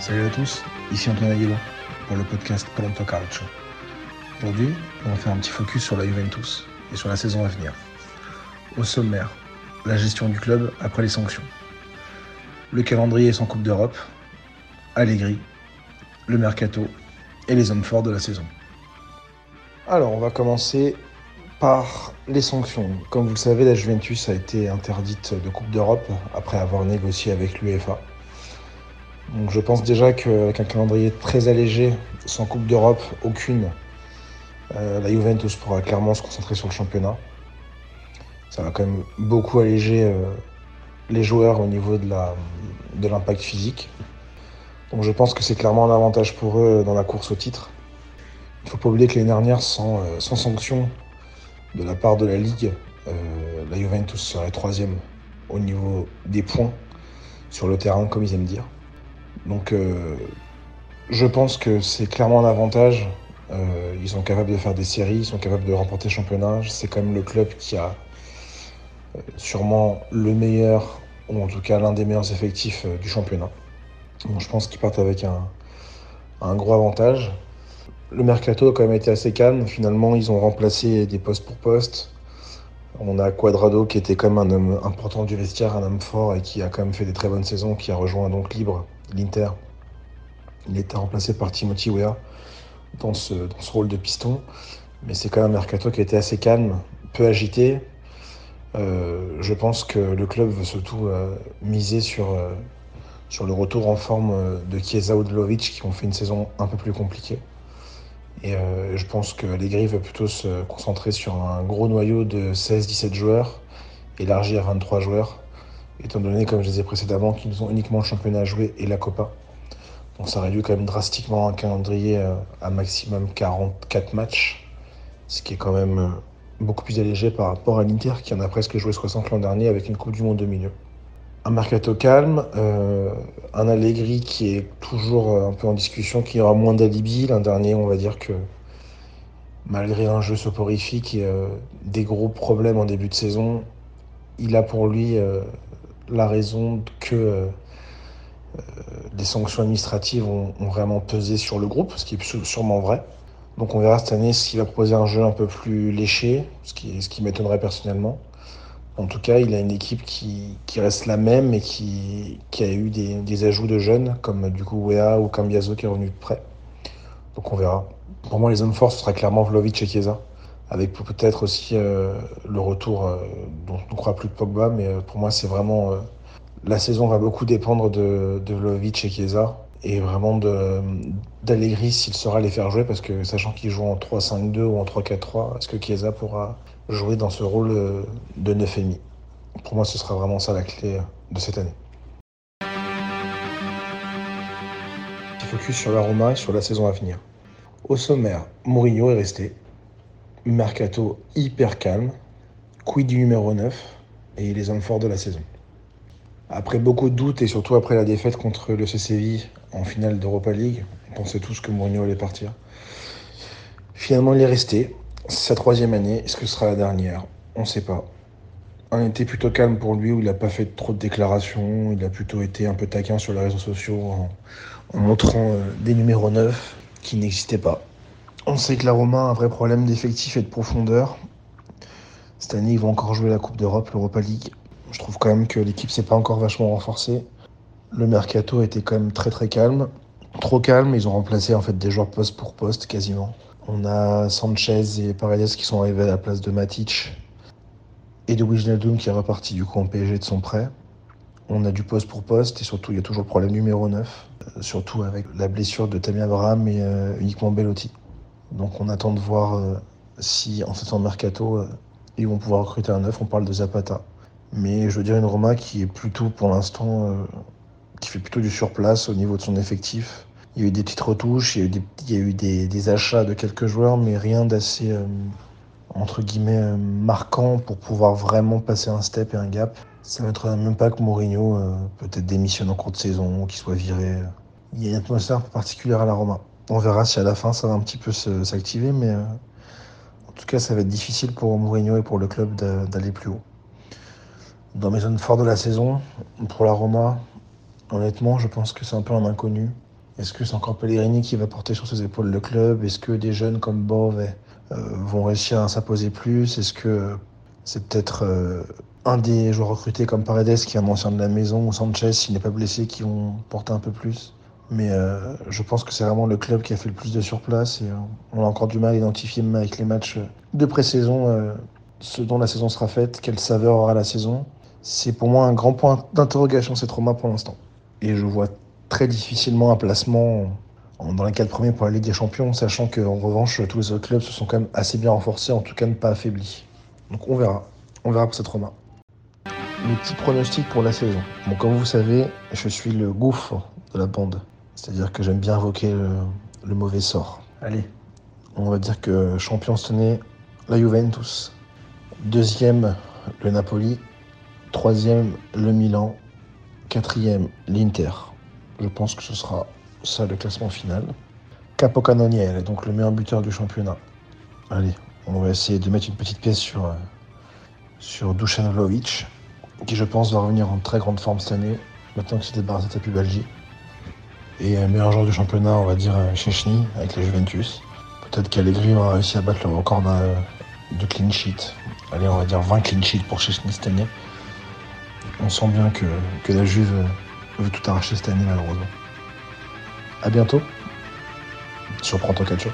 Salut à tous, ici Antoine Aguilar pour le podcast Pronto Calcio. Aujourd'hui, on va faire un petit focus sur la Juventus et sur la saison à venir. Au sommaire, la gestion du club après les sanctions. Le calendrier sans Coupe d'Europe, Allegri, le mercato et les hommes forts de la saison. Alors, on va commencer par les sanctions. Comme vous le savez, la Juventus a été interdite de Coupe d'Europe après avoir négocié avec l'UEFA. Je pense déjà qu'avec un calendrier très allégé, sans Coupe d'Europe, aucune, euh, la Juventus pourra clairement se concentrer sur le championnat. Ça va quand même beaucoup alléger euh, les joueurs au niveau de l'impact physique. Donc je pense que c'est clairement un avantage pour eux dans la course au titre. Il ne faut pas oublier que l'année dernière, sans, euh, sans sanction de la part de la Ligue, la Juventus serait troisième au niveau des points sur le terrain, comme ils aiment dire. Donc euh, je pense que c'est clairement un avantage. Euh, ils sont capables de faire des séries, ils sont capables de remporter le championnat. C'est quand même le club qui a euh, sûrement le meilleur, ou en tout cas l'un des meilleurs effectifs du championnat. Donc je pense qu'ils partent avec un, gros avantage. Le mercato a quand même été assez calme. Finalement, ils ont remplacé des postes pour postes. On a Quadrado qui était quand même un homme important du vestiaire, un homme fort et qui a quand même fait des très bonnes saisons, qui a rejoint donc Libre l'Inter. Il était remplacé par Timothy Weah dans ce, rôle de piston. Mais c'est quand même un mercato qui a été assez calme, peu agité. Euh, je pense que le club veut surtout euh, miser sur, euh, sur le retour en forme de Chiesa ou de Lovic qui ont fait une saison un peu plus compliquée. Et je pense que Allegri va plutôt se concentrer sur un gros noyau de 16-17 joueurs, élargi à 23 joueurs, étant donné, comme je disais précédemment, qu'ils ont uniquement le championnat à jouer et la Copa. Donc ça réduit quand même drastiquement un calendrier euh, à maximum 44 matchs, ce qui est quand même euh, beaucoup plus allégé par rapport à l'Inter qui en a presque joué 60 l'an dernier avec une Coupe du Monde au milieu. Un mercato calme, euh, un Allegri qui est toujours un peu en discussion, qui aura moins d'alibi. L'an dernier, on va dire que malgré un jeu soporifique et des gros problèmes en début de saison, il a pour lui la raison que euh, euh, les sanctions administratives ont, vraiment pesé sur le groupe, ce qui est sûrement vrai. Donc on verra cette année s'il va proposer un jeu un peu plus léché, ce qui, m'étonnerait personnellement. En tout cas, il a une équipe qui, reste la même et qui, qui a eu des, ajouts de jeunes, comme du coup Wea ou Cambiaso qui est revenu de près. Donc on verra. Pour moi, les hommes forts, ce sera clairement Vlovic et Chiesa avec peut-être aussi euh, le retour euh, dont on ne croit plus de Pogba, mais euh, pour moi c'est vraiment la saison va beaucoup dépendre de, de et Chiesa et vraiment d'Allegri s'il saura les faire jouer parce que sachant qu'ils jouent en 3-5-2 ou en 3-4-3, est-ce que Chiesa pourra jouer dans ce rôle de 9,5 Pour moi ce sera vraiment ça la clé de cette année. Focus sur la Roma et sur la saison à venir. Au sommaire, Mourinho est resté, mercato hyper calme, quid du numéro 9 et les hommes forts de la saison. Après beaucoup de doutes et surtout après la défaite contre le CCV en finale d'Europa League, on pensait tous que Mourinho allait partir. Finalement, il est resté. C'est sa troisième année. Est-ce que ce sera la dernière? On ne sait pas. Un été plutôt calme pour lui où il n'a pas fait trop de déclarations. Il a plutôt été un peu taquin sur les réseaux sociaux en, montrant euh, des numéros 9 qui n'existaient pas. On sait que la Roma a un vrai problème d'effectif et de profondeur. Cette année, ils vont encore jouer la Coupe d'Europe, l'Europa League. Je trouve quand même que l'équipe s'est pas encore vachement renforcée. Le mercato était quand même très très calme. Trop calme, ils ont remplacé en fait des joueurs poste pour poste quasiment. On a Sanchez et Paredes qui sont arrivés à la place de Matic et de Wijnaldum qui est reparti du coup en PSG de son prêt. On a du poste pour poste et surtout il y a toujours le problème numéro 9, euh, surtout avec la blessure de Tammy Abraham et euh, uniquement Bellotti. Donc on attend de voir euh, si en faisant mercato, euh, ils vont pouvoir recruter un neuf. On parle de Zapata. Mais je veux dire une Roma qui est plutôt pour l'instant, euh, qui fait plutôt du surplace au niveau de son effectif. Il y a eu des petites retouches, il y a eu des, il y a eu des, achats de quelques joueurs, mais rien d'assez, entre guillemets, marquant pour pouvoir vraiment passer un step et un gap. Ça ne m'étonnerait même pas que Mourinho peut-être démissionne en cours de saison, qu'il soit viré. Il y a une atmosphère particulière à la Roma. On verra si à la fin ça va un petit peu s'activer, mais euh, en tout cas ça va être difficile pour Mourinho et pour le club d'aller plus haut. Dans mes zones fortes de la saison, pour la Roma, honnêtement je pense que c'est un peu un inconnu. Est-ce que c'est encore Pellegrini qui va porter sur ses épaules le club? Est-ce que des jeunes comme Bove euh, vont réussir à s'imposer plus? Est-ce que c'est peut-être euh, un des joueurs recrutés comme Paredes qui est un ancien de la maison ou Sanchez s'il n'est pas blessé qui vont porter un peu plus? Mais euh, je pense que c'est vraiment le club qui a fait le plus de surplace et on a encore du mal à identifier même avec les matchs de pré-saison ce dont la saison sera faite, quelle saveur aura la saison. C'est pour moi un grand point d'interrogation ces traumas pour l'instant. Et je vois très difficilement un placement dans les quatre premiers pour la Ligue des Champions, sachant qu'en revanche, tous les autres clubs se sont quand même assez bien renforcés, en tout cas ne pas affaiblis. Donc on verra. On verra pour ces traumas. Mes petits pronostics pour la saison. Bon, comme vous savez, je suis le gouffre de la bande. C'est-à-dire que j'aime bien invoquer le, mauvais sort. Allez, on va dire que champion cette année, la Juventus. Deuxième, le Napoli. Troisième, le Milan. Quatrième, l'Inter. Je pense que ce sera ça le classement final. Capocannoniere est donc le meilleur buteur du championnat. Allez, on va essayer de mettre une petite pièce sur, euh, sur Dusan Vlaovic, qui je pense va revenir en très grande forme cette année, maintenant qu'il s'est débarrassé de sa pubalgie. Et euh, meilleur joueur du championnat, on va dire euh, Chechny avec la Juventus. Peut-être qu'Allegri aura réussi à battre le record de clean sheet. Allez, on va dire 20 clean sheets pour Chechny cette année. On sent bien que, que la Juve veut tout arracher cette année malheureusement. A bientôt sur Pronto Calcio.